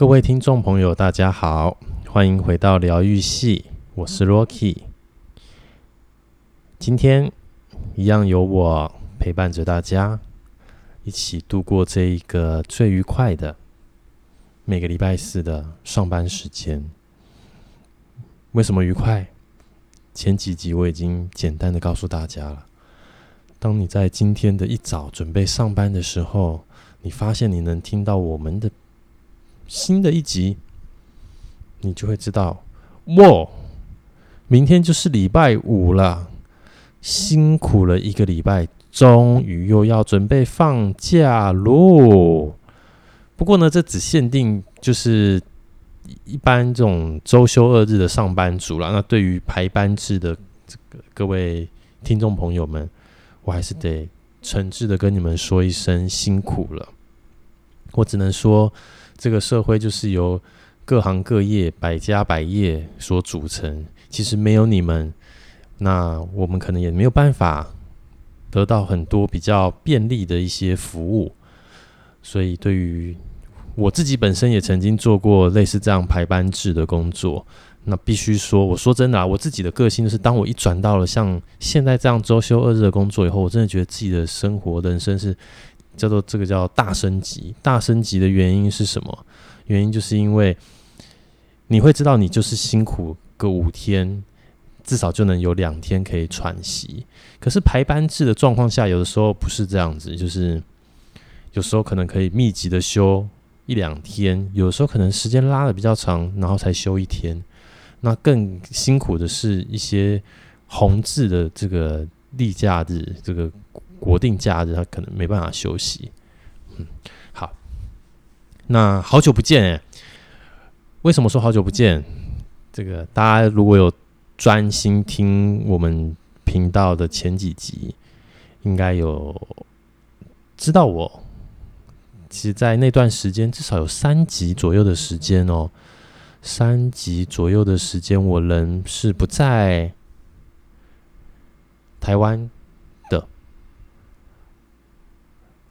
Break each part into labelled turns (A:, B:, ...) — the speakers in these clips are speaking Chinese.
A: 各位听众朋友，大家好，欢迎回到疗愈系，我是 Rocky。今天一样有我陪伴着大家，一起度过这一个最愉快的每个礼拜四的上班时间。为什么愉快？前几集我已经简单的告诉大家了。当你在今天的一早准备上班的时候，你发现你能听到我们的新的一集，你就会知道，哇，明天就是礼拜五了，辛苦了一个礼拜，终于又要准备放假喽。不过呢，这只限定就是一般这种周休二日的上班族了。那对于排班制的这个各位听众朋友们，我还是得诚挚的跟你们说一声辛苦了。我只能说。这个社会就是由各行各业、百家百业所组成。其实没有你们，那我们可能也没有办法得到很多比较便利的一些服务。所以，对于我自己本身也曾经做过类似这样排班制的工作。那必须说，我说真的啊，我自己的个性就是，当我一转到了像现在这样周休二日的工作以后，我真的觉得自己的生活、人生是。叫做这个叫大升级，大升级的原因是什么？原因就是因为你会知道，你就是辛苦个五天，至少就能有两天可以喘息。可是排班制的状况下，有的时候不是这样子，就是 有时候可能可以密集的休一两天，有时候可能时间拉的比较长，然后才休一天。那更辛苦的是一些红字的这个例假日，这个。国定假日他可能没办法休息，嗯，好，那好久不见哎，为什么说好久不见？这个大家如果有专心听我们频道的前几集，应该有知道我，其实，在那段时间至少有三集左右的时间哦，三集左右的时间，我人是不在台湾。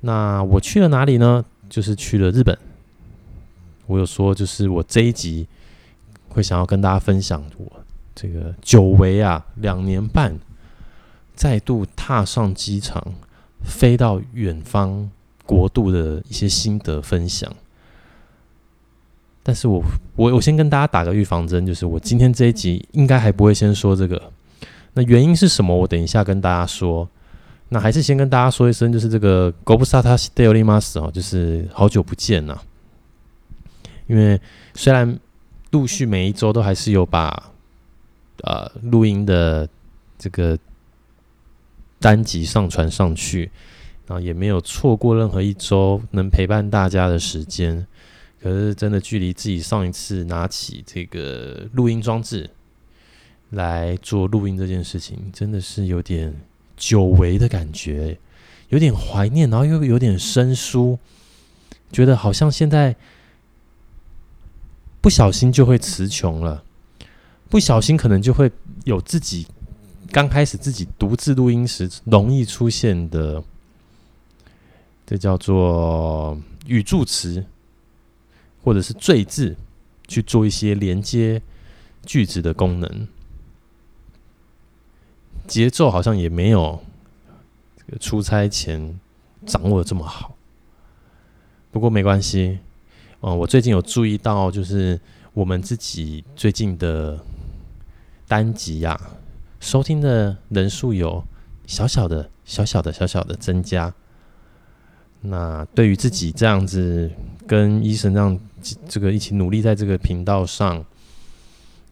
A: 那我去了哪里呢？就是去了日本。我有说，就是我这一集会想要跟大家分享我这个久违啊，两年半再度踏上机场，飞到远方国度的一些心得分享。但是我我我先跟大家打个预防针，就是我今天这一集应该还不会先说这个。那原因是什么？我等一下跟大家说。那还是先跟大家说一声，就是这个ご无沙汰しております哦，就是好久不见呐。因为虽然陆续每一周都还是有把呃录音的这个单集上传上去，然后也没有错过任何一周能陪伴大家的时间。可是真的距离自己上一次拿起这个录音装置来做录音这件事情，真的是有点。 久违的感觉，有点怀念，然后又有点生疏，觉得好像现在不小心就会词穷了，不小心可能就会有自己刚开始自己独自录音时容易出现的，这叫做语助词或者是赘字，去做一些连接句子的功能。节奏好像也没有这个出差前掌握的这么好，不过没关系。嗯，我最近有注意到，就是我们自己最近的单集呀，收听的人数有小小的、小小的、小小的增加。那对于自己这样子跟医生这样这个一起努力在这个频道上，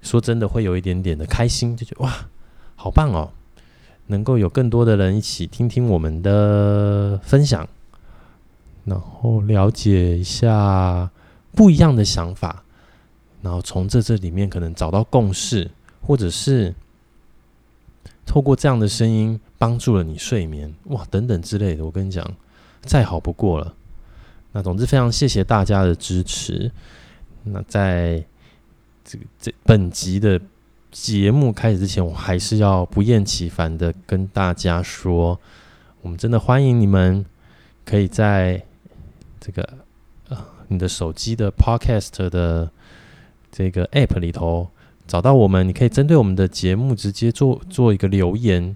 A: 说真的会有一点点的开心，就觉得哇，好棒哦！能够有更多的人一起听听我们的分享，然后了解一下不一样的想法，然后从这这里面可能找到共识，或者是透过这样的声音帮助了你睡眠，哇，等等之类的。我跟你讲，再好不过了。那总之非常谢谢大家的支持。那在这个这本集的。节目开始之前，我还是要不厌其烦的跟大家说，我们真的欢迎你们可以在这个呃你的手机的 Podcast 的这个 App 里头找到我们，你可以针对我们的节目直接做做一个留言，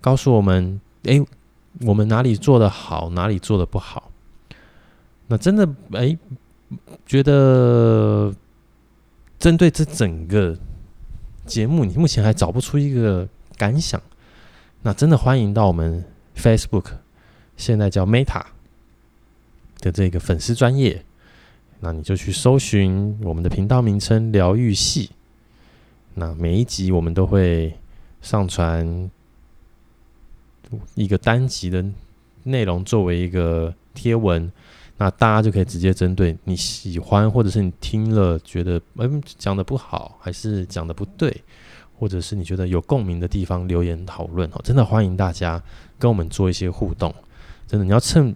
A: 告诉我们，诶，我们哪里做得好，哪里做得不好。那真的，诶，觉得针对这整个节目，你目前还找不出一个感想，那真的欢迎到我们 Facebook，现在叫 Meta。的这个粉丝专业，那你就去搜寻我们的频道名称“疗愈系”。那每一集我们都会上传一个单集的内容作为一个贴文，那大家就可以直接针对你喜欢，或者是你听了觉得嗯讲的不好，还是讲的不对，或者是你觉得有共鸣的地方留言讨论哦。真的欢迎大家跟我们做一些互动，真的你要趁。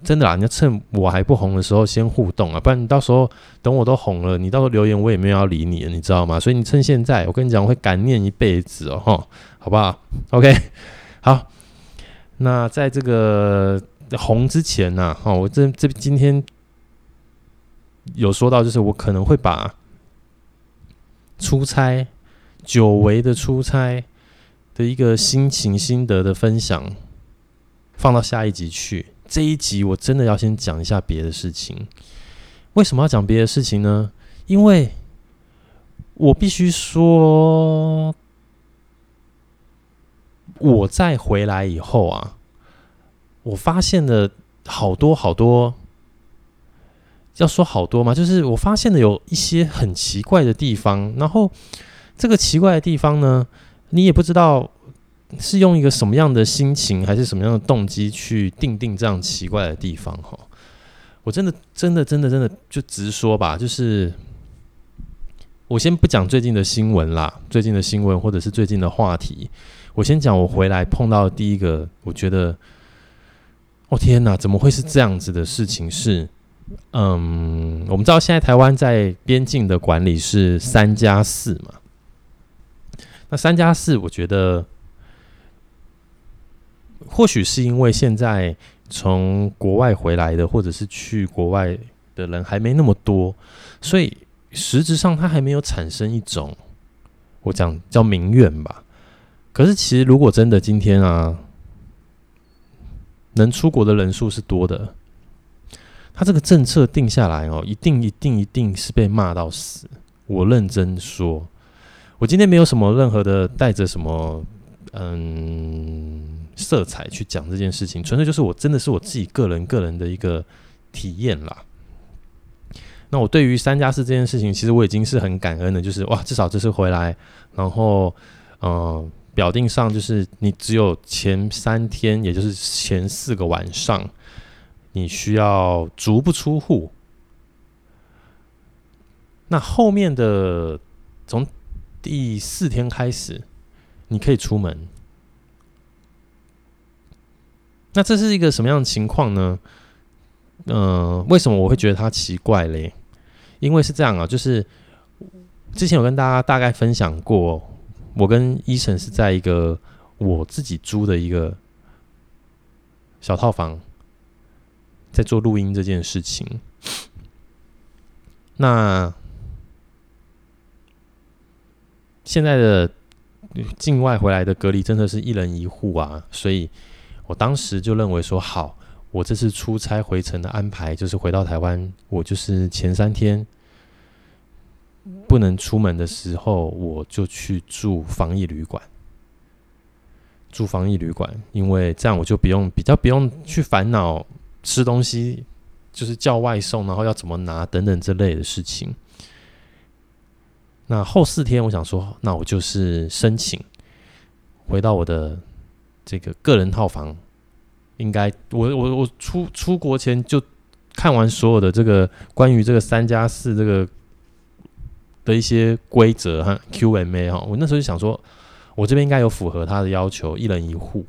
A: 真的啦，你要趁我还不红的时候先互动啊，不然你到时候等我都红了，你到时候留言我也没有要理你了，你知道吗？所以你趁现在，我跟你讲，我会感念一辈子哦，吼，好不好？OK，好。那在这个红之前呢，哈，我这这今天有说到，就是我可能会把出差久违的出差的一个心情心得的分享放到下一集去。这一集我真的要先讲一下别的事情。为什么要讲别的事情呢？因为我必须说，我再回来以后啊，我发现了好多好多。要说好多吗？就是我发现了有一些很奇怪的地方，然后这个奇怪的地方呢，你也不知道。是用一个什么样的心情，还是什么样的动机去定定这样奇怪的地方？哈，我真的，真的，真的，真的，就直说吧，就是我先不讲最近的新闻啦，最近的新闻或者是最近的话题，我先讲我回来碰到第一个，我觉得，哦天哪，怎么会是这样子的事情？是，嗯，我们知道现在台湾在边境的管理是三加四嘛，那三加四，我觉得。或许是因为现在从国外回来的，或者是去国外的人还没那么多，所以实质上它还没有产生一种我讲叫民怨吧。可是其实如果真的今天啊，能出国的人数是多的，他这个政策定下来哦，一定一定一定是被骂到死。我认真说，我今天没有什么任何的带着什么嗯。色彩去讲这件事情，纯粹就是我真的是我自己个人个人的一个体验啦。那我对于三加四这件事情，其实我已经是很感恩的，就是哇，至少这次回来，然后嗯、表定上就是你只有前三天，也就是前四个晚上，你需要足不出户。那后面的从第四天开始，你可以出门。那这是一个什么样的情况呢？嗯、为什么我会觉得它奇怪嘞？因为是这样啊，就是之前有跟大家大概分享过，我跟医生是在一个我自己租的一个小套房，在做录音这件事情。那现在的境外回来的隔离真的是一人一户啊，所以。我当时就认为说好，我这次出差回程的安排就是回到台湾，我就是前三天不能出门的时候，我就去住防疫旅馆，住防疫旅馆，因为这样我就不用比较不用去烦恼吃东西，就是叫外送，然后要怎么拿等等这类的事情。那后四天，我想说，那我就是申请回到我的。这个个人套房，应该我我我出出国前就看完所有的这个关于这个三加四这个的一些规则哈 QMA 哈，我那时候就想说，我这边应该有符合他的要求，一人一户。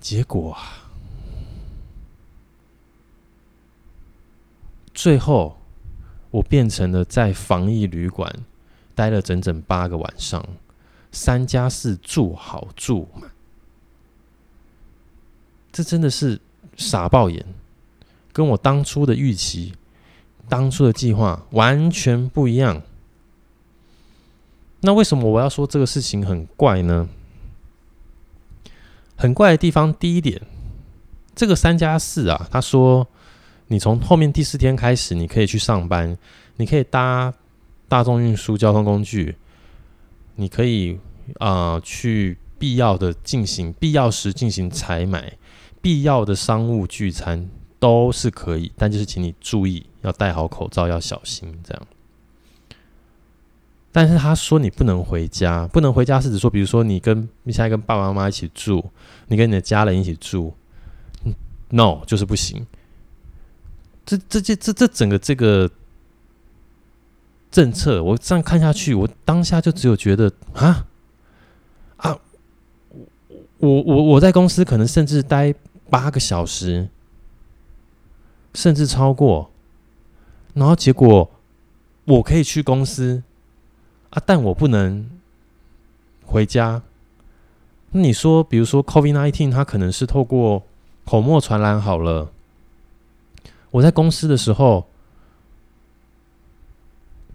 A: 结果啊，最后我变成了在防疫旅馆待了整整八个晚上。三加四住好住满，这真的是傻爆眼。跟我当初的预期、当初的计划完全不一样。那为什么我要说这个事情很怪呢？很怪的地方，第一点，这个三加四啊，他说你从后面第四天开始，你可以去上班，你可以搭大众运输交通工具，你可以啊、去必要的进行必要时进行采买，必要的商务聚餐都是可以，但就是请你注意要戴好口罩，要小心这样。但是他说你不能回家，不能回家是指说，比如说你跟你现在跟爸爸妈妈一起住，你跟你的家人一起住，no 就是不行。这这这这这整个这个政策，我这样看下去，我当下就只有觉得啊啊，我我我在公司可能甚至待八个小时，甚至超过，然后结果我可以去公司。啊！但我不能回家。那你说，比如说 COVID-19，它可能是透过口沫传染好了。我在公司的时候，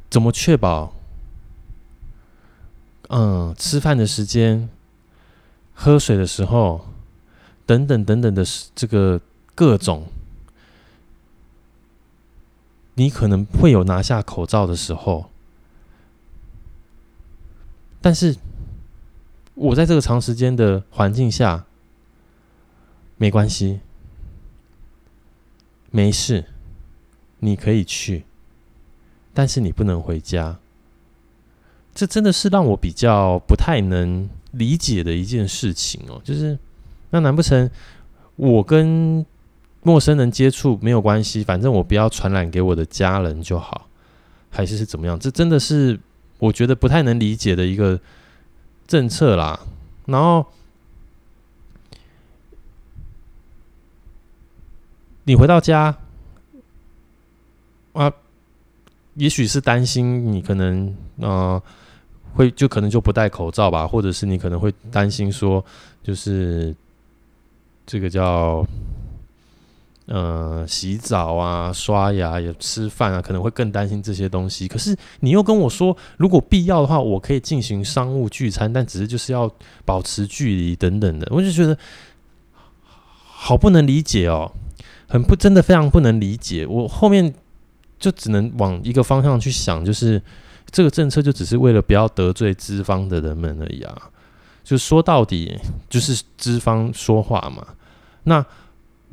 A: 怎么确保？嗯，吃饭的时间、喝水的时候，等等等等的这个各种，你可能会有拿下口罩的时候。但是，我在这个长时间的环境下，没关系，没事，你可以去，但是你不能回家。这真的是让我比较不太能理解的一件事情哦。就是，那难不成我跟陌生人接触没有关系，反正我不要传染给我的家人就好，还是是怎么样？这真的是。我觉得不太能理解的一个政策啦，然后你回到家啊，也许是担心你可能啊、会就可能就不戴口罩吧，或者是你可能会担心说，就是这个叫。呃，洗澡啊，刷牙也吃饭啊，可能会更担心这些东西。可是你又跟我说，如果必要的话，我可以进行商务聚餐，但只是就是要保持距离等等的。我就觉得好不能理解哦，很不真的非常不能理解。我后面就只能往一个方向去想，就是这个政策就只是为了不要得罪资方的人们而已啊。就说到底，就是资方说话嘛。那。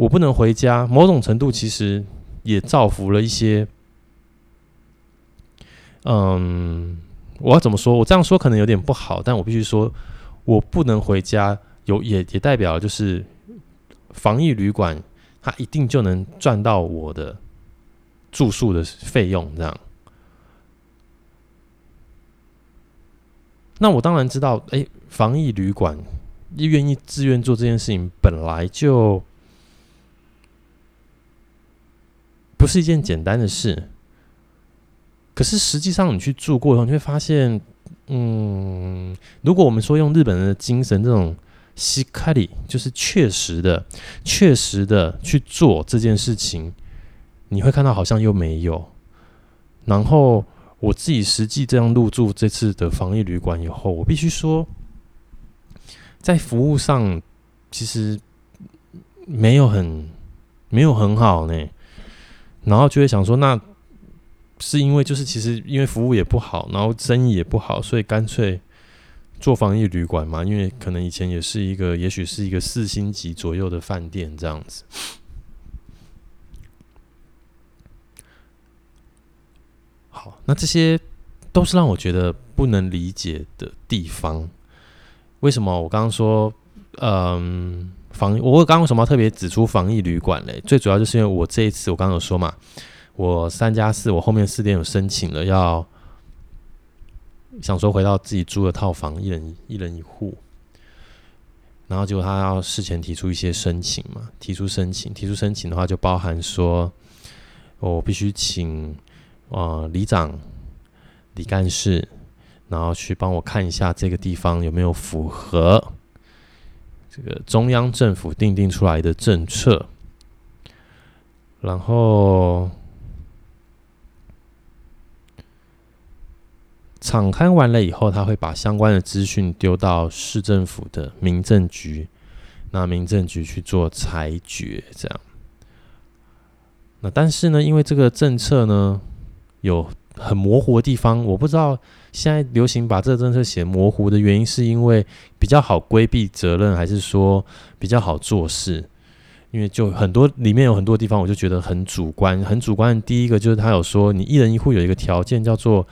A: 我不能回家，某种程度其实也造福了一些。嗯，我要怎么说？我这样说可能有点不好，但我必须说，我不能回家，有也也代表就是防疫旅馆，它一定就能赚到我的住宿的费用，这样。那我当然知道，哎、防疫旅馆愿意自愿做这件事情，本来就。不是一件简单的事，可是实际上你去住过后，你会发现，嗯，如果我们说用日本人的精神，这种しっかり，就是确实的、确实的去做这件事情，你会看到好像又没有。然后我自己实际这样入住这次的防疫旅馆以后，我必须说，在服务上其实没有很没有很好呢。 然后就会想说，那是因为就是其实因为服务也不好，然后生意也不好，所以干脆做防疫旅馆嘛。因为可能以前也是一个，也许是一个四星级左右的饭店这样子。好，那这些都是让我觉得不能理解的地方。为什么我刚刚说，嗯？防疫，我刚刚为什么要特别指出防疫旅馆嘞？最主要就是因为我这一次我刚刚有说嘛，我三加四，我后面四点有申请了，要想说回到自己租的套房，一人一人一户，然后结果他要事前提出一些申请嘛，提出申请，提出申请的话就包含说，我必须请呃里长、李干事，然后去帮我看一下这个地方有没有符合。这个中央政府定定出来的政策，然后敞开完了以后，他会把相关的资讯丢到市政府的民政局，那民政局去做裁决，这样。那但是呢，因为这个政策呢有很模糊的地方，我不知道现在流行把这个政策写模糊的原因，是因为比较好规避责任，还是说比较好做事？因为就很多里面有很多地方，我就觉得很主观，很主观。第一个就是他有说，你一人一户有一个条件，叫做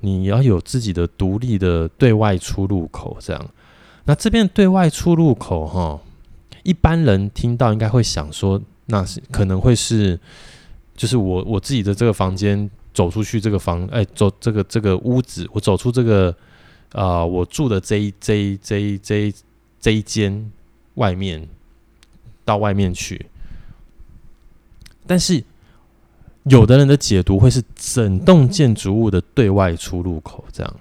A: 你要有自己的独立的对外出入口，这样。那这边对外出入口，哈，一般人听到应该会想说。那是可能会是，就是我我自己的这个房间走出去这个房，哎，走这个这个屋子，我走出这个啊、我住的这一这这这这一间外面到外面去。但是有的人的解读会是整栋建筑物的对外出入口，这样。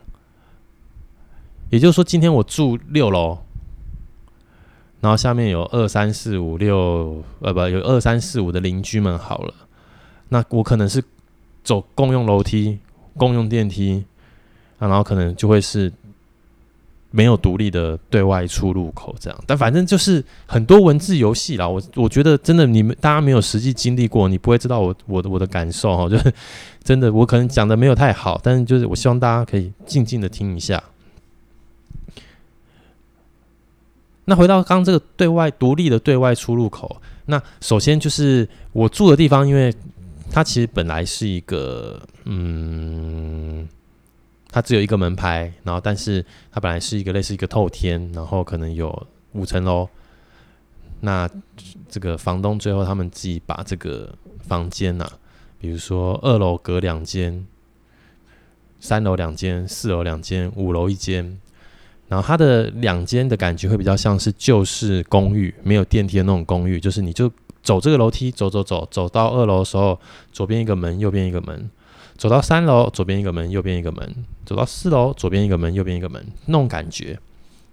A: 也就是说，今天我住六楼。然后下面有二三四五六，呃，不，有二三四五的邻居们好了，那我可能是走共用楼梯、共用电梯，啊，然后可能就会是没有独立的对外出入口这样。但反正就是很多文字游戏啦，我我觉得真的你们大家没有实际经历过，你不会知道我我的我的感受哈，就是真的我可能讲的没有太好，但是就是我希望大家可以静静的听一下。那回到刚刚这个对外独立的对外出入口，那首先就是我住的地方，因为它其实本来是一个，嗯，它只有一个门牌，然后但是它本来是一个类似一个透天，然后可能有五层楼。那这个房东最后他们自己把这个房间呐、比如说二楼隔两间，三楼两间，四楼两间，五楼一间。然后它的两间的感觉会比较像是旧式公寓，没有电梯的那种公寓，就是你就走这个楼梯，走走走，走到二楼的时候，左边一个门，右边一个门；走到三楼，左边一个门，右边一个门；走到四楼，左边一个门，右边一个门，那种感觉，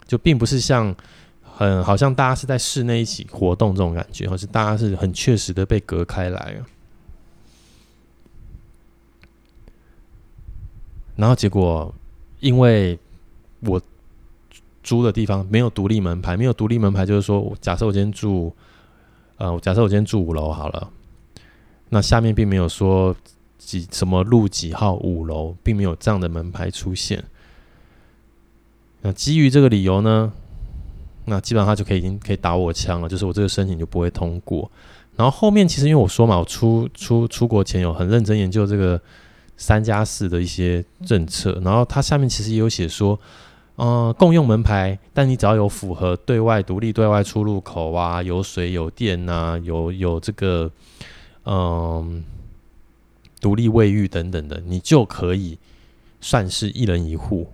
A: 就并不是像很好像大家是在室内一起活动这种感觉，或是大家是很确实的被隔开来。然后结果，因为我。租的地方没有独立门牌，没有独立门牌就是说，假设我今天住，呃，假设我今天住五楼好了，那下面并没有说几什么路几号五楼，并没有这样的门牌出现。那基于这个理由呢，那基本上他就可以已经可以打我枪了，就是我这个申请就不会通过。然后后面其实因为我说嘛，我出出出国前有很认真研究这个三加四的一些政策，然后它下面其实也有写说。呃，共用门牌，但你只要有符合对外独立对外出入口啊，有水有电呐、有有这个嗯、呃、独立卫浴等等的，你就可以算是一人一户。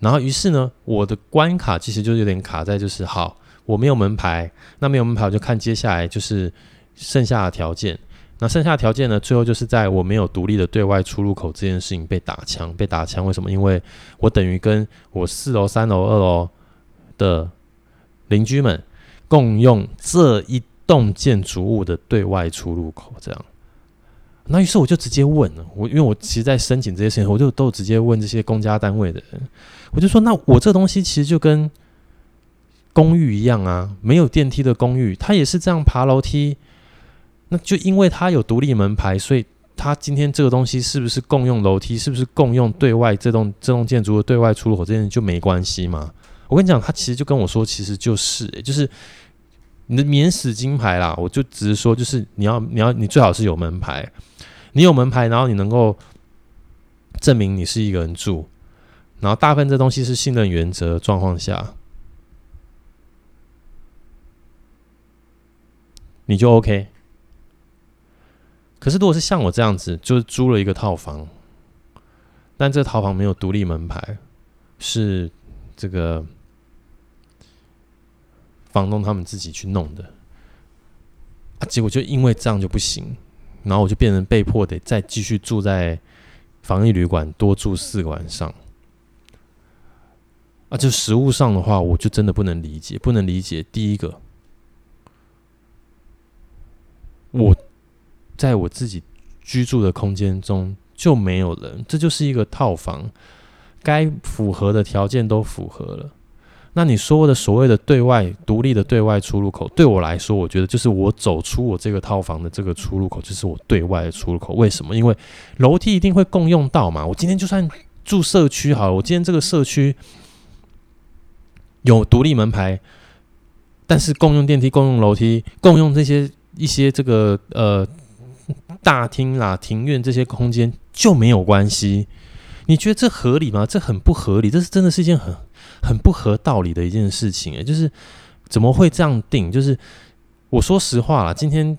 A: 然后于是呢，我的关卡其实就有点卡在就是，好，我没有门牌，那没有门牌我就看接下来就是剩下的条件。那剩下条件呢？最后就是在我没有独立的对外出入口这件事情被打枪，被打枪。为什么？因为我等于跟我四楼、三楼、二楼的邻居们共用这一栋建筑物的对外出入口，这样。那于是我就直接问了，我因为我其实，在申请这些事情，我就都直接问这些公家单位的人，我就说：那我这东西其实就跟公寓一样啊，没有电梯的公寓，它也是这样爬楼梯。那就因为它有独立门牌，所以它今天这个东西是不是共用楼梯，是不是共用对外这栋这栋建筑的对外出入口这件就没关系吗？我跟你讲，他其实就跟我说，其实就是、就是你的免死金牌啦。我就只是说，就是你要你要你最好是有门牌，你有门牌，然后你能够证明你是一个人住，然后大部分这东西是信任原则状况下，你就 OK。可是，如果是像我这样子，就是租了一个套房，但这套房没有独立门牌，是这个房东他们自己去弄的啊，结果就因为这样就不行，然后我就变成被迫得再继续住在防疫旅馆，多住四个晚上。啊，就实物上的话，我就真的不能理解，不能理解。第一个，我。在我自己居住的空间中就没有人，这就是一个套房，该符合的条件都符合了。那你说的所谓的对外独立的对外出入口，对我来说，我觉得就是我走出我这个套房的这个出入口，就是我对外的出入口。为什么？因为楼梯一定会共用到嘛。我今天就算住社区好了，我今天这个社区有独立门牌，但是共用电梯、共用楼梯、共用这些一些这个呃大厅啦、庭院这些空间就没有关系。你觉得这合理吗？这很不合理，这是真的是一件很。很不合道理的一件事情，诶，就是怎么会这样定？就是我说实话啦，今天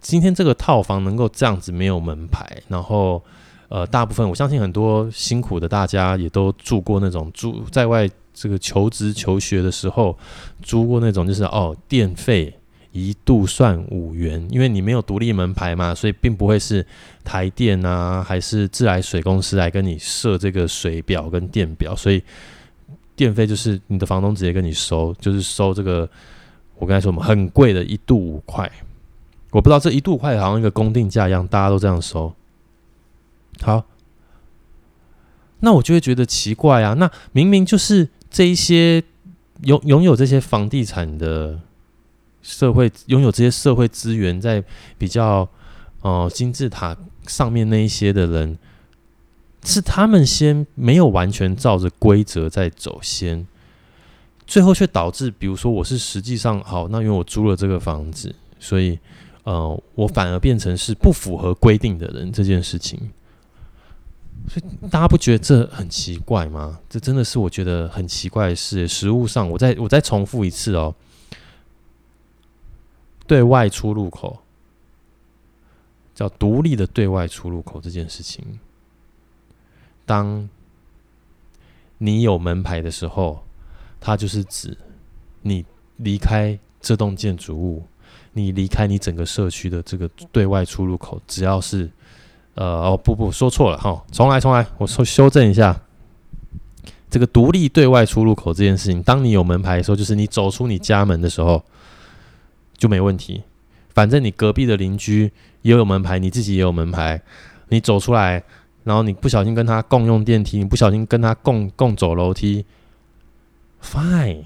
A: 今天这个套房能够这样子没有门牌，然后呃，大部分我相信很多辛苦的大家也都住过那种住在外这个求职求学的时候租过那种，就是哦，电费一度算五元，因为你没有独立门牌嘛，所以并不会是台电啊，还是自来水公司来跟你设这个水表跟电表，所以。电费就是你的房东直接跟你收，就是收这个，我刚才说嘛，很贵的一度五块，我不知道这一度块好像一个公定价一样，大家都这样收。好，那我就会觉得奇怪啊，那明明就是这一些拥拥有这些房地产的社会，拥有这些社会资源，在比较呃金字塔上面那一些的人。是他们先没有完全照着规则在走先，最后却导致，比如说我是实际上好，那因为我租了这个房子，所以呃，我反而变成是不符合规定的人这件事情。所以大家不觉得这很奇怪吗？这真的是我觉得很奇怪的事。实物上，我再我再重复一次哦，对外出入口叫独立的对外出入口这件事情。当你有门牌的时候，它就是指你离开这栋建筑物，你离开你整个社区的这个对外出入口，只要是呃哦不不说错了哈，重来重来，我说修正一下，这个独立对外出入口这件事情，当你有门牌的时候，就是你走出你家门的时候就没问题，反正你隔壁的邻居也有门牌，你自己也有门牌，你走出来。然后你不小心跟他共用电梯，你不小心跟他共共走楼梯，fine，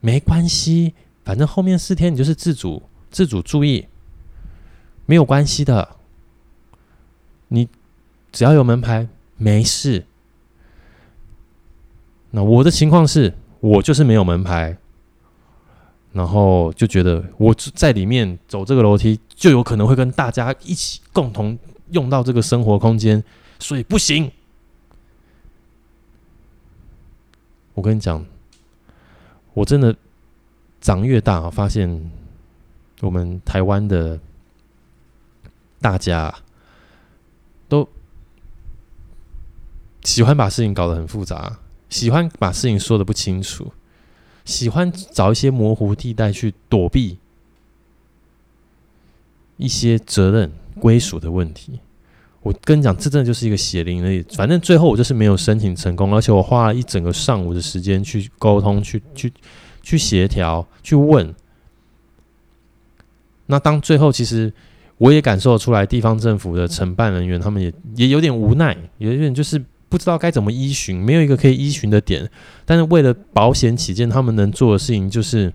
A: 没关系，反正后面四天你就是自主自主注意，没有关系的。你只要有门牌，没事。那我的情况是，我就是没有门牌，然后就觉得我在里面走这个楼梯，就有可能会跟大家一起共同用到这个生活空间。所以不行。我跟你讲，我真的长越大，发现我们台湾的大家都喜欢把事情搞得很复杂，喜欢把事情说得不清楚，喜欢找一些模糊地带去躲避一些责任归属的问题。我跟你讲，这真的就是一个血淋而已。反正最后我就是没有申请成功，而且我花了一整个上午的时间去沟通、去去去协调、去问。那当最后，其实我也感受出来，地方政府的承办人员他们也也有点无奈，有点就是不知道该怎么依循，没有一个可以依循的点。但是为了保险起见，他们能做的事情就是。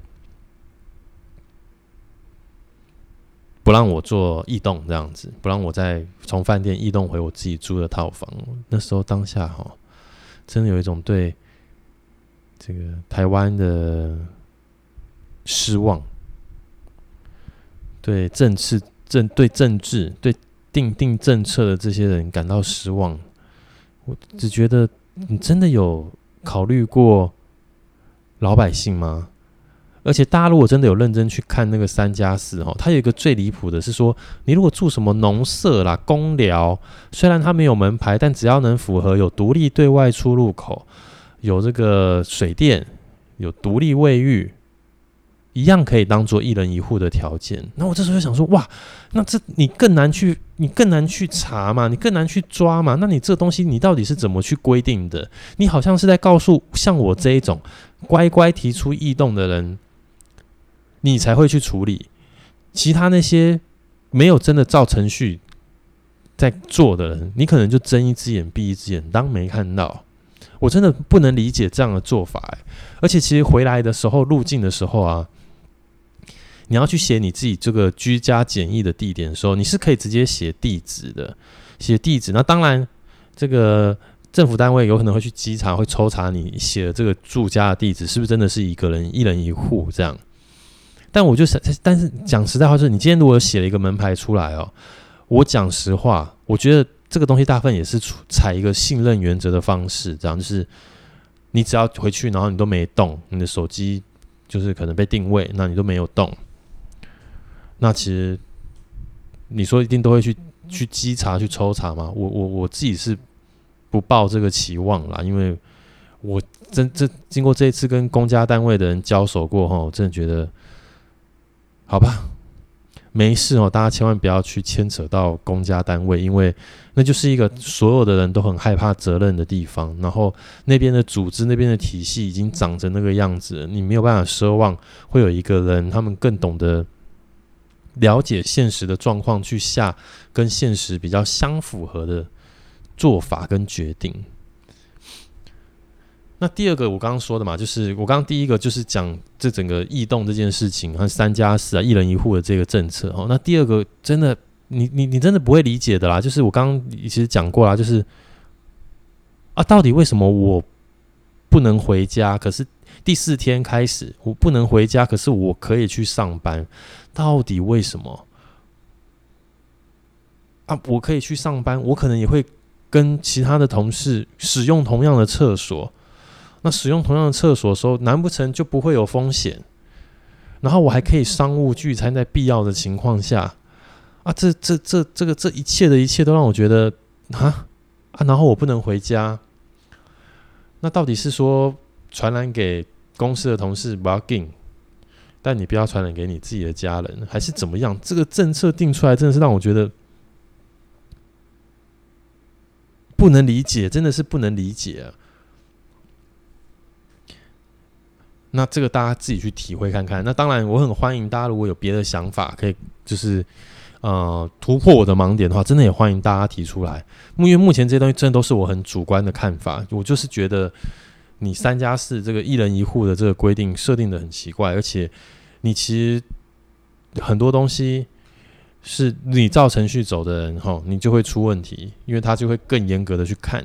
A: 不让我做异动这样子，不让我再从饭店异动回我自己租的套房。那时候当下哈，真的有一种对这个台湾的失望，对政治政对政治对定定政策的这些人感到失望。我只觉得你真的有考虑过老百姓吗？而且大家如果真的有认真去看那个三加四哈，它有一个最离谱的是说，你如果住什么农舍啦、公寮，虽然它没有门牌，但只要能符合有独立对外出入口、有这个水电、有独立卫浴，一样可以当做一人一户的条件。那我这时候就想说，哇，那这你更难去，你更难去查嘛，你更难去抓嘛。那你这东西你到底是怎么去规定的？你好像是在告诉像我这一种乖乖提出异动的人。你才会去处理，其他那些没有真的照程序在做的人，你可能就睁一只眼闭一只眼，当没看到。我真的不能理解这样的做法，而且其实回来的时候入境的时候啊，你要去写你自己这个居家检疫的地点的时候，你是可以直接写地址的，写地址。那当然，这个政府单位有可能会去稽查，会抽查你写的这个住家的地址是不是真的是一个人一人一户这样。但我就是，但是讲实在话，就是你今天如果写了一个门牌出来哦，我讲实话，我觉得这个东西大部分也是采一个信任原则的方式，这样就是你只要回去，然后你都没动，你的手机就是可能被定位，那你都没有动，那其实你说一定都会去去稽查去抽查吗？我我我自己是不抱这个期望啦，因为我真这经过这一次跟公家单位的人交手过后，我真的觉得。好吧，没事哦，大家千万不要去牵扯到公家单位，因为那就是一个所有的人都很害怕责任的地方。然后那边的组织、那边的体系已经长成那个样子，你没有办法奢望会有一个人，他们更懂得了解现实的状况，去下跟现实比较相符合的做法跟决定。那第二个我刚刚说的嘛，就是我刚刚第一个就是讲这整个异动这件事情和三加四啊，一人一户的这个政策哦。那第二个真的，你你你真的不会理解的啦。就是我刚刚其实讲过啦，就是啊，到底为什么我不能回家？可是第四天开始我不能回家，可是我可以去上班，到底为什么？啊，我可以去上班，我可能也会跟其他的同事使用同样的厕所。那使用同样的厕所的时候，难不成就不会有风险？然后我还可以商务聚餐，在必要的情况下，啊，这这这这个这一切的一切都让我觉得啊啊，然后我不能回家。那到底是说传染给公司的同事不要紧，但你不要传染给你自己的家人，还是怎么样？这个政策定出来真的是让我觉得不能理解，真的是不能理解！那这个大家自己去体会看看。那当然，我很欢迎大家，如果有别的想法，可以就是呃突破我的盲点的话，真的也欢迎大家提出来。因为目前这些东西真的都是我很主观的看法，我就是觉得你三加四这个一人一户的这个规定设定的很奇怪，而且你其实很多东西。是你照程序走的人，哈，你就会出问题，因为他就会更严格的去看。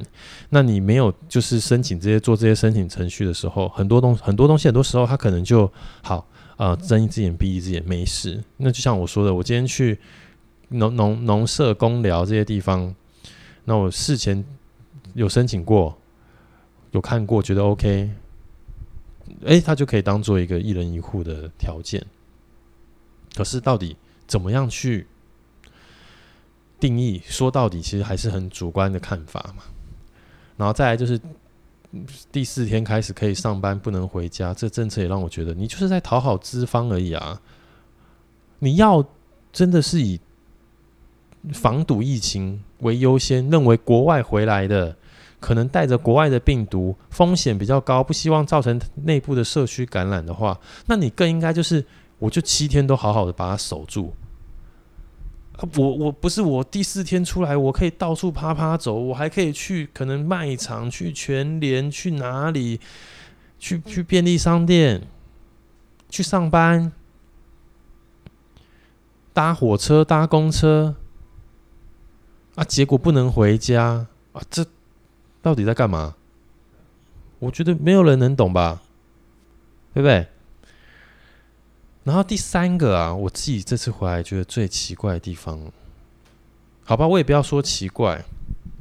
A: 那你没有就是申请这些做这些申请程序的时候，很多东很多东西，很多时候他可能就好啊，睁一只眼闭一只眼，没事。那就像我说的，我今天去农农农社工寮这些地方，那我事前有申请过，有看过，觉得 OK，哎，他就可以当做一个一人一户的条件。可是到底？怎么样去定义？说到底，其实还是很主观的看法嘛。然后再来就是第四天开始可以上班，不能回家，这政策也让我觉得你就是在讨好资方而已啊。你要真的是以防堵疫情为优先，认为国外回来的可能带着国外的病毒，风险比较高，不希望造成内部的社区感染的话，那你更应该就是。我就七天都好好的把它守住，啊，我我不是我第四天出来，我可以到处趴趴走，我还可以去可能卖场、去全联、去哪里、去去便利商店、去上班、搭火车、搭公车，啊，结果不能回家啊，这到底在干嘛？我觉得没有人能懂吧，对不对？然后第三个啊，我自己这次回来觉得最奇怪的地方，好吧，我也不要说奇怪，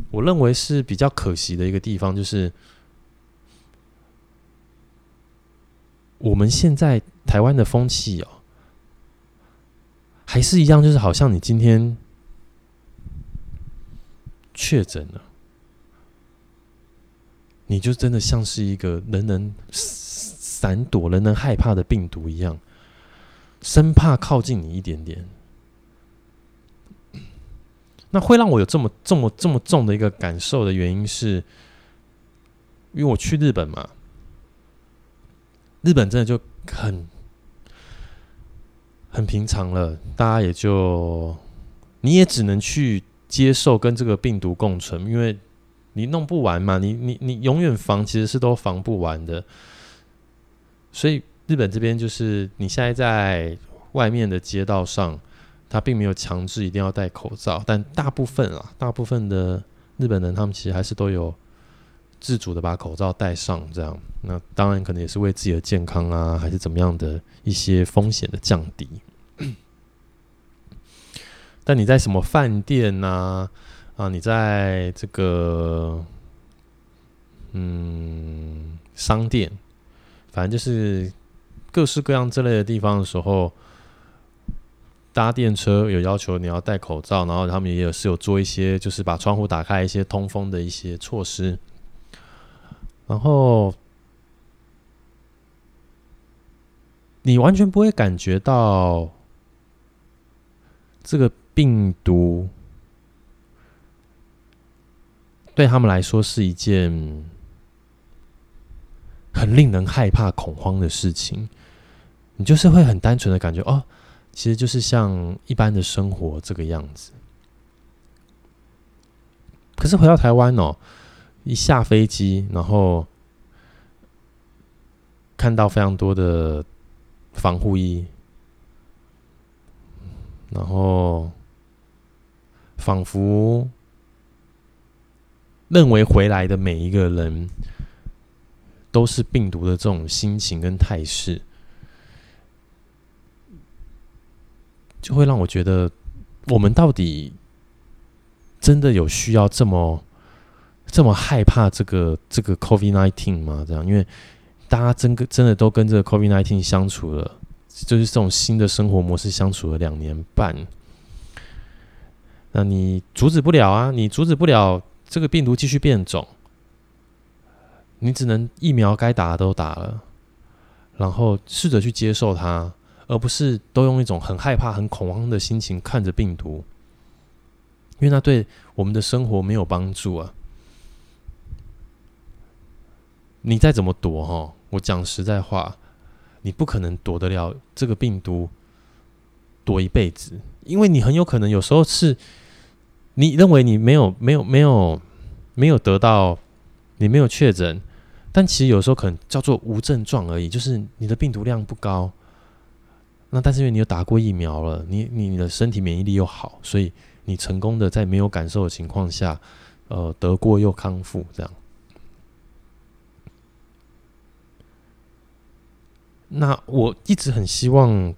A: 我认为是比较可惜的一个地方，就是我们现在台湾的风气哦，还是一样，就是好像你今天确诊了，你就真的像是一个人人闪躲、人人害怕的病毒一样。生怕靠近你一点点，那会让我有这么这么这么重的一个感受的原因是，因为我去日本嘛，日本真的就很很平常了，大家也就你也只能去接受跟这个病毒共存，因为你弄不完嘛，你你你永远防其实是都防不完的。所以日本这边就是你现在在外面的街道上，他并没有强制一定要戴口罩，但大部分啊，大部分的日本人他们其实还是都有自主的把口罩戴上，这样。那当然可能也是为自己的健康啊，还是怎么样的一些风险的降低。但你在什么饭店呐？啊，你在这个嗯商店，反正就是各式各样这类的地方的时候，搭电车有要求你要戴口罩，然后他们也有是有做一些，就是把窗户打开一些通风的一些措施，然后你完全不会感觉到这个。病毒对他们来说是一件很令人害怕、恐慌的事情。你就是会很单纯的感觉，哦，其实就是像一般的生活这个样子。可是回到台湾哦，一下飞机，然后看到非常多的防护衣，然后。仿佛认为回来的每一个人都是病毒的这种心情跟态势，就会让我觉得，我们到底真的有需要这么这么害怕这个这个 COVID-19 吗？这样，因为大家真跟真的都跟这个 COVID-19 相处了，就是这种新的生活模式相处了两年半。那你阻止不了啊！你阻止不了这个病毒继续变种，你只能疫苗该打的都打了，然后试着去接受它，而不是都用一种很害怕、很恐慌的心情看着病毒，因为那对我们的生活没有帮助啊！你再怎么躲哈，我讲实在话，你不可能躲得了这个病毒，躲一辈子，因为你很有可能有时候是。你认为你没有没有没有没有得到，你没有确诊，但其实有时候可能叫做无症状而已，就是你的病毒量不高。那但是因为你有打过疫苗了，你你的身体免疫力又好，所以你成功的在没有感受的情况下，呃，得过又康复这样。那我一直很希望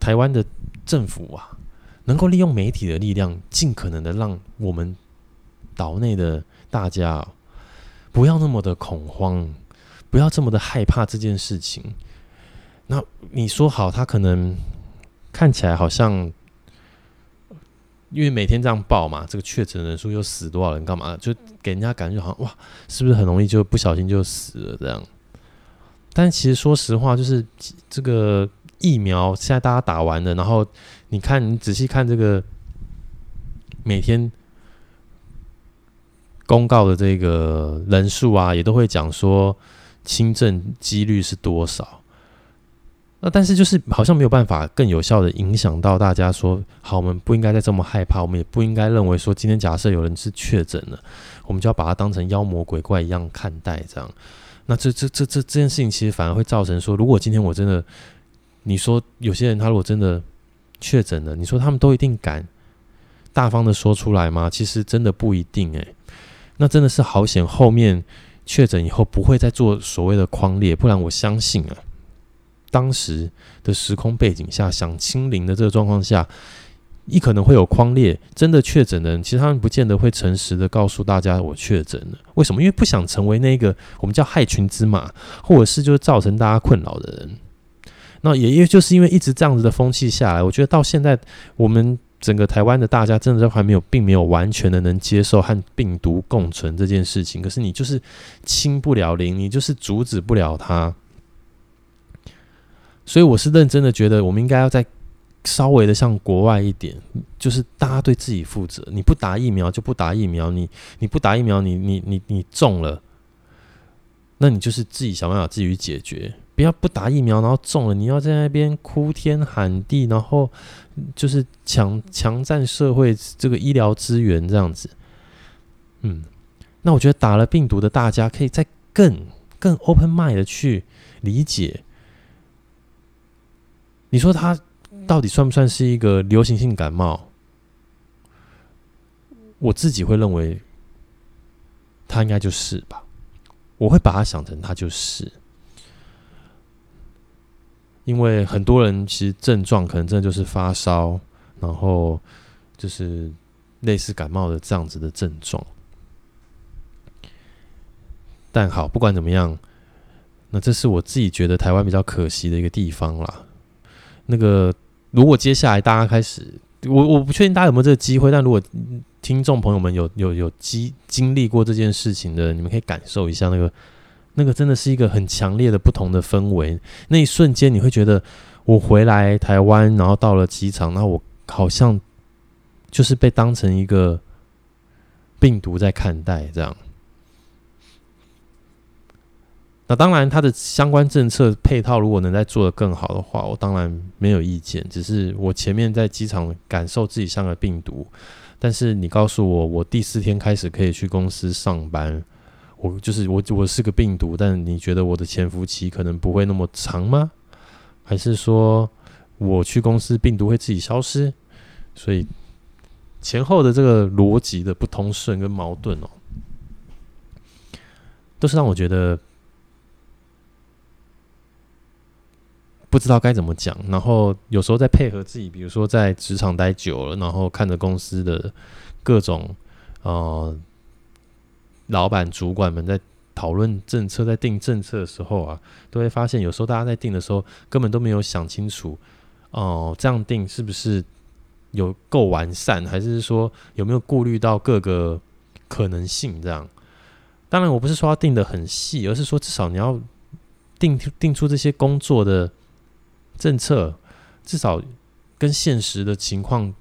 A: 台湾的政府啊。能够利用媒体的力量，尽可能的让我们岛内的大家不要那么的恐慌，不要这么的害怕这件事情。那你说好，他可能看起来好像，因为每天这样报嘛，这个确诊人数又死多少人，干嘛就给人家感觉好像哇，是不是很容易就不小心就死了这样？但其实说实话，就是这个。疫苗现在大家打完了，然后你看，你仔细看这个每天公告的这个人数啊，也都会讲说轻症几率是多少。那但是就是好像没有办法更有效的影响到大家说，好，我们不应该再这么害怕，我们也不应该认为说今天假设有人是确诊了，我们就要把它当成妖魔鬼怪一样看待这样。那这这这这这件事情其实反而会造成说，如果今天我真的。你说有些人他如果真的确诊了，你说他们都一定敢大方的说出来吗？其实真的不一定诶。那真的是好险，后面确诊以后不会再做所谓的框列，不然我相信啊，当时的时空背景下想清零的这个状况下，一可能会有框列。真的确诊的人，其实他们不见得会诚实的告诉大家我确诊了。为什么？因为不想成为那个我们叫害群之马，或者是就是造成大家困扰的人。那也因为就是因为一直这样子的风气下来，我觉得到现在我们整个台湾的大家真的都还没有，并没有完全的能接受和病毒共存这件事情。可是你就是清不了零，你就是阻止不了它。所以我是认真的觉得，我们应该要再稍微的像国外一点，就是大家对自己负责。你不打疫苗就不打疫苗，你你不打疫苗，你你你你中了，那你就是自己想办法自己解决。不要不打疫苗，然后中了，你要在那边哭天喊地，然后就是抢强占社会这个医疗资源这样子。嗯，那我觉得打了病毒的大家可以再更更 open mind 的去理解。你说它到底算不算是一个流行性感冒？我自己会认为，它应该就是吧。我会把它想成它就是，因为很多人其实症状可能真的就是发烧，然后就是类似感冒的这样子的症状。但好，不管怎么样，那这是我自己觉得台湾比较可惜的一个地方啦。那个，如果接下来大家开始，我我不确定大家有没有这个机会，但如果听众朋友们有有有经经历过这件事情的，你们可以感受一下那个，那个真的是一个很强烈的不同的氛围。那一瞬间，你会觉得我回来台湾，然后到了机场，那我好像就是被当成一个病毒在看待这样。那当然，它的相关政策配套如果能再做得更好的话，我当然没有意见。只是我前面在机场感受自己像个病毒，但是你告诉我，我第四天开始可以去公司上班，我就是我我是个病毒，但你觉得我的潜伏期可能不会那么长吗？还是说我去公司病毒会自己消失？所以前后的这个逻辑的不通顺跟矛盾哦，都是让我觉得。不知道该怎么讲，然后有时候在配合自己，比如说在职场待久了，然后看着公司的各种呃老板、主管们在讨论政策、在定政策的时候啊，都会发现有时候大家在定的时候根本都没有想清楚，哦、这样定是不是有够完善，还是说有没有顾虑到各个可能性？这样，当然我不是说要定的很细，而是说至少你要定定出这些工作的。政策至少跟现实的情况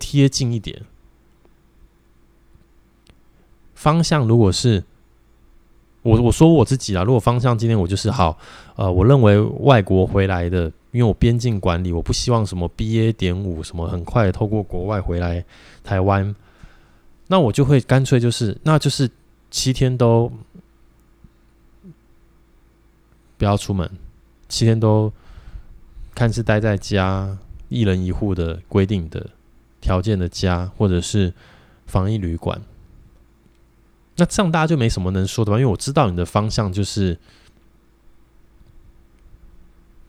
A: 贴近一点。方向如果是我我说我自己啊，如果方向今天我就是好，呃，我认为外国回来的，因为我边境管理，我不希望什么 BA 点五什么很快透过国外回来台湾，那我就会干脆就是，那就是七天都不要出门。七天都看是待在家，一人一户的规定的条件的家，或者是防疫旅馆。那这样大家就没什么能说的吧？因为我知道你的方向就是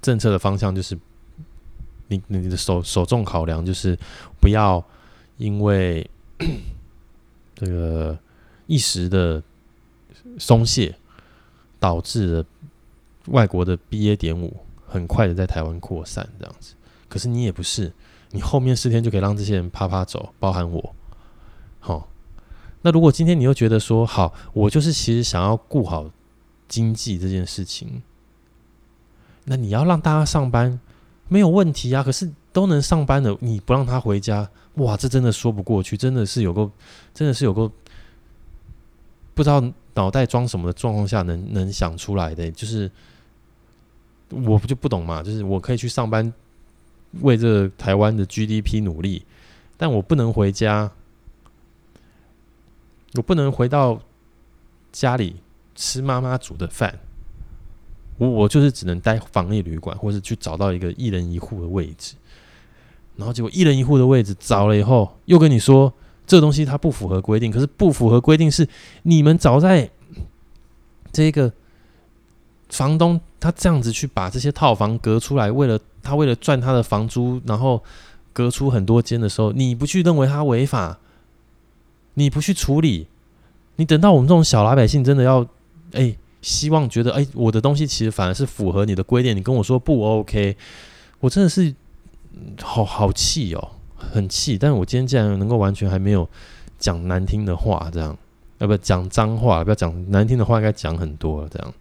A: 政策的方向，就是你你的首首重考量就是不要因为 这个一时的松懈导致了。外国的 BA 点五很快的在台湾扩散，这样子。可是你也不是，你后面四天就可以让这些人趴趴走，包含我。好，那如果今天你又觉得说，好，我就是其实想要顾好经济这件事情，那你要让大家上班没有问题啊。可是都能上班的，你不让他回家，哇，这真的说不过去，真的是有个，真的是有个，不知道脑袋装什么的状况下能能想出来的，就是。我不就不懂嘛，就是我可以去上班，为这台湾的 GDP 努力，但我不能回家，我不能回到家里吃妈妈煮的饭，我我就是只能待防疫旅馆，或是去找到一个一人一户的位置，然后结果一人一户的位置找了以后，又跟你说这东西它不符合规定，可是不符合规定是你们早在这个。房东他这样子去把这些套房隔出来，为了他为了赚他的房租，然后隔出很多间的时候，你不去认为他违法，你不去处理，你等到我们这种小老百姓真的要哎、希望觉得哎、我的东西其实反而是符合你的规定，你跟我说不 OK，我真的是好好气哦，很气。但是我今天竟然能够完全还没有讲难听的话，这样要不要讲脏话？不要讲难听的话，应该讲很多这样。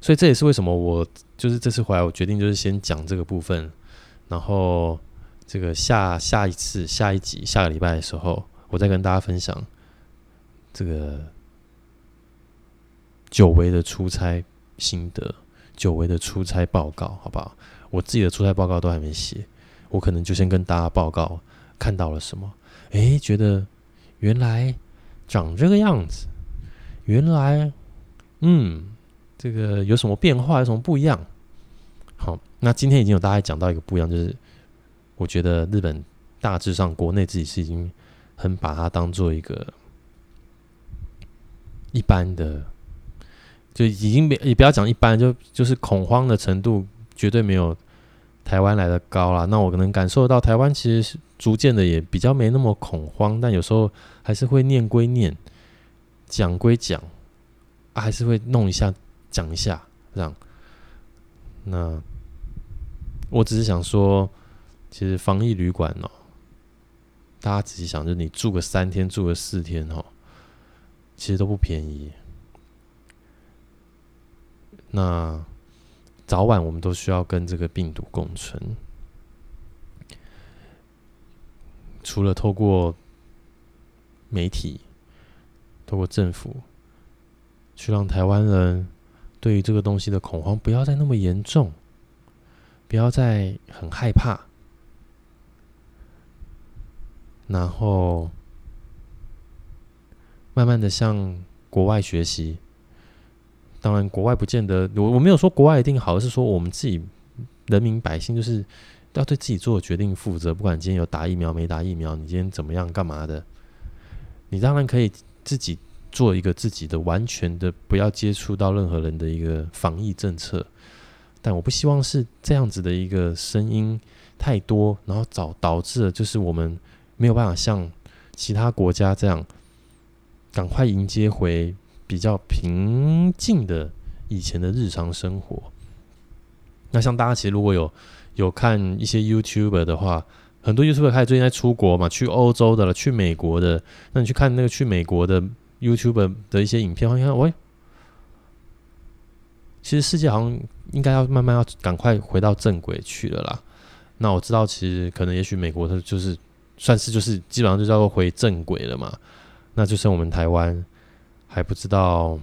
A: 所以这也是为什么我就是这次回来，我决定就是先讲这个部分，然后这个下下一次下一集下个礼拜的时候，我再跟大家分享这个久违的出差心得，久违的出差报告，好不好？我自己的出差报告都还没写，我可能就先跟大家报告看到了什么。诶，觉得原来长这个样子，原来，嗯，这个有什么变化，有什么不一样？好，那今天已经有大家讲到一个不一样，就是我觉得日本大致上国内自己是已经很把它当做一个一般的，就已经没也不要讲一般，就就是恐慌的程度绝对没有台湾来的高啦。那我可能感受到台湾其实是逐渐的也比较没那么恐慌，但有时候还是会念归念，讲归讲，还是会弄一下讲一下这样。那。我只是想说，其实防疫旅馆哦，大家仔细想，就你住个三天，住个四天哦，其实都不便宜。那早晚我们都需要跟这个病毒共存，除了透过媒体、透过政府，去让台湾人对于这个东西的恐慌不要再那么严重。不要再很害怕，然后慢慢的向国外学习。当然，国外不见得，我我没有说国外一定好，而是说我们自己人民百姓就是要对自己做的决定负责。不管今天有打疫苗没打疫苗，你今天怎么样干嘛的，你当然可以自己做一个自己的完全的不要接触到任何人的一个防疫政策。但我不希望是这样子的一个声音太多，然后导导致了就是我们没有办法像其他国家这样赶快迎接回比较平静的以前的日常生活。那像大家其实如果有有看一些 YouTuber 的话，很多 YouTuber 开始最近在出国嘛，去欧洲的了，去美国的。那你去看那个去美国的 YouTuber 的一些影片，你看，喂。其实世界好像应该要慢慢要赶快回到正轨去了啦。那我知道，其实可能也许美国它就是算是就是基本上就叫做回正轨了嘛。那就剩我们台湾还不知道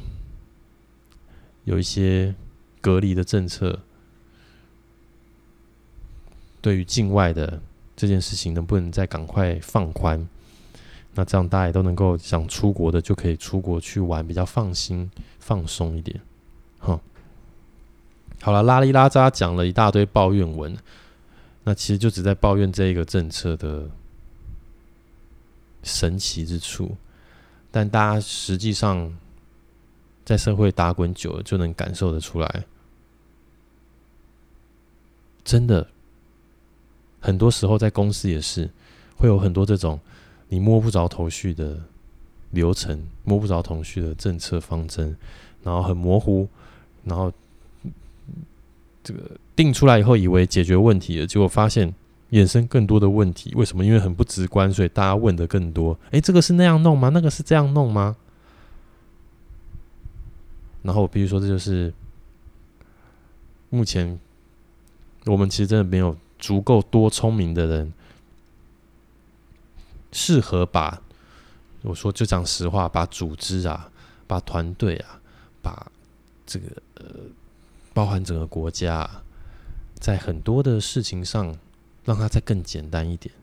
A: 有一些隔离的政策，对于境外的这件事情能不能再赶快放宽？那这样大家也都能够想出国的就可以出国去玩，比较放心放松一点，哼。好了，拉里拉扎讲了一大堆抱怨文，那其实就只在抱怨这一个政策的神奇之处，但大家实际上在社会打滚久了，就能感受得出来，真的，很多时候在公司也是会有很多这种你摸不着头绪的流程，摸不着头绪的政策方针，然后很模糊，然后。这个定出来以后，以为解决问题了，结果发现衍生更多的问题。为什么？因为很不直观，所以大家问的更多。诶，这个是那样弄吗？那个是这样弄吗？然后，我必须说，这就是目前我们其实真的没有足够多聪明的人，适合把我说就讲实话，把组织啊，把团队啊，把这个呃。包含整个国家，在很多的事情上，让它再更简单一点。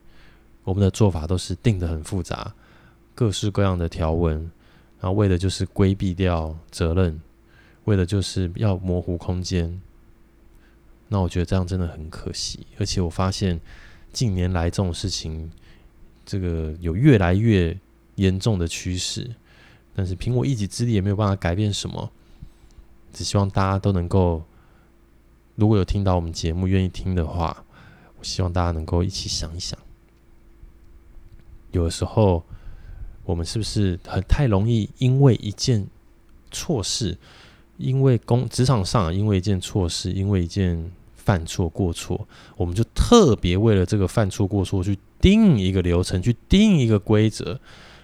A: 我们的做法都是定的很复杂，各式各样的条文，然后为的就是规避掉责任，为的就是要模糊空间。那我觉得这样真的很可惜。而且我发现近年来这种事情，这个有越来越严重的趋势。但是凭我一己之力也没有办法改变什么。只希望大家都能够，如果有听到我们节目愿意听的话，我希望大家能够一起想一想，有的时候我们是不是很太容易因为一件错事，因为工职场上因为一件错事，因为一件犯错过错，我们就特别为了这个犯错过错去定一个流程，去定一个规则，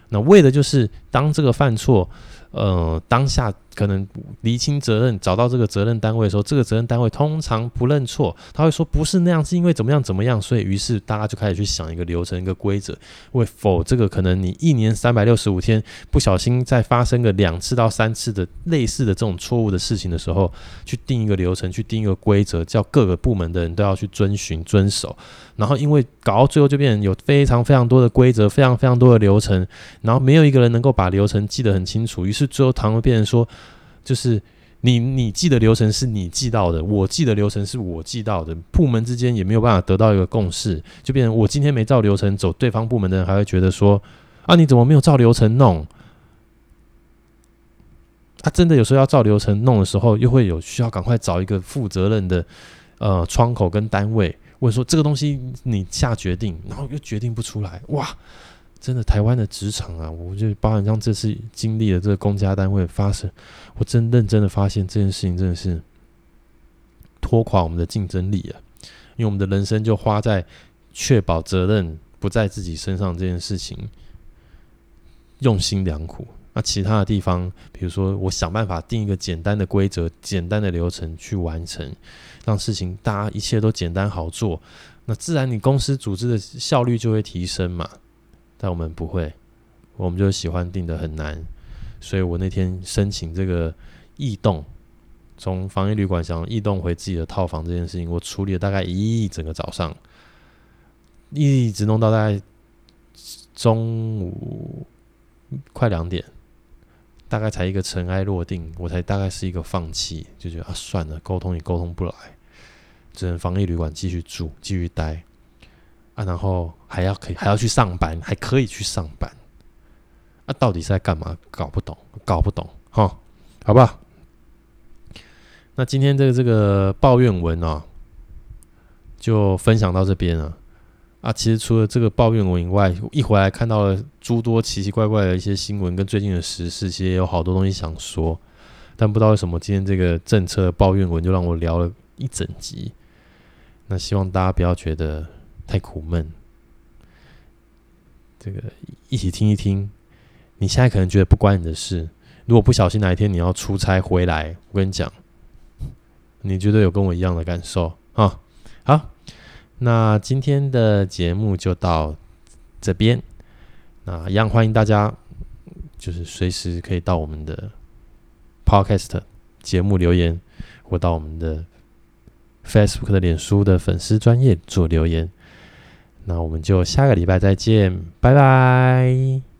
A: 那为的就是当这个犯错。呃，当下可能厘清责任，找到这个责任单位的时候，这个责任单位通常不认错，他会说不是那样，是因为怎么样怎么样，所以于是大家就开始去想一个流程、一个规则，为否这个可能你一年三百六十五天不小心再发生个两次到三次的类似的这种错误的事情的时候，去定一个流程，去定一个规则，叫各个部门的人都要去遵循遵守，然后因为搞到最后就变成有非常非常多的规则，非常非常多的流程，然后没有一个人能够把把流程记得很清楚，于是。最后，堂会变成说，就是你你记的流程是你记到的，我记的流程是我记到的，部门之间也没有办法得到一个共识，就变成我今天没照流程走，对方部门的人还会觉得说，啊，你怎么没有照流程弄？他、真的有时候要照流程弄的时候，又会有需要赶快找一个负责任的呃窗口跟单位，问说这个东西你下决定，然后又决定不出来，哇！真的，台湾的职场啊，我就包含像这次经历了这个公家单位发生，我真认真的发现这件事情真的是拖垮我们的竞争力啊！因为我们的人生就花在确保责任不在自己身上这件事情，用心良苦。那其他的地方，比如说我想办法定一个简单的规则、简单的流程去完成，让事情大家一切都简单好做，那自然你公司组织的效率就会提升嘛。但我们不会，我们就喜欢定的很难，所以我那天申请这个异动，从防疫旅馆想异动回自己的套房这件事情，我处理了大概一整个早上，一直弄到大概中午快两点，大概才一个尘埃落定，我才大概是一个放弃，就觉得啊算了，沟通也沟通不来，只能防疫旅馆继续住，继续待。啊，然后还要可以还要去上班，还可以去上班，啊，到底是在干嘛？搞不懂，搞不懂，哈，好吧？那今天这个这个抱怨文啊，就分享到这边了。啊，其实除了这个抱怨文以外，一回来看到了诸多奇奇怪怪的一些新闻跟最近的时事，其实也有好多东西想说，但不知道为什么今天这个政策抱怨文就让我聊了一整集。那希望大家不要觉得。太苦闷，这个一起听一听。你现在可能觉得不关你的事，如果不小心哪一天你要出差回来，我跟你讲，你绝对有跟我一样的感受啊。好，那今天的节目就到这边。那一样欢迎大家，就是随时可以到我们的 Podcast 节目留言，或到我们的 Facebook 的脸书的粉丝专页做留言。那我们就下个礼拜再见，拜拜。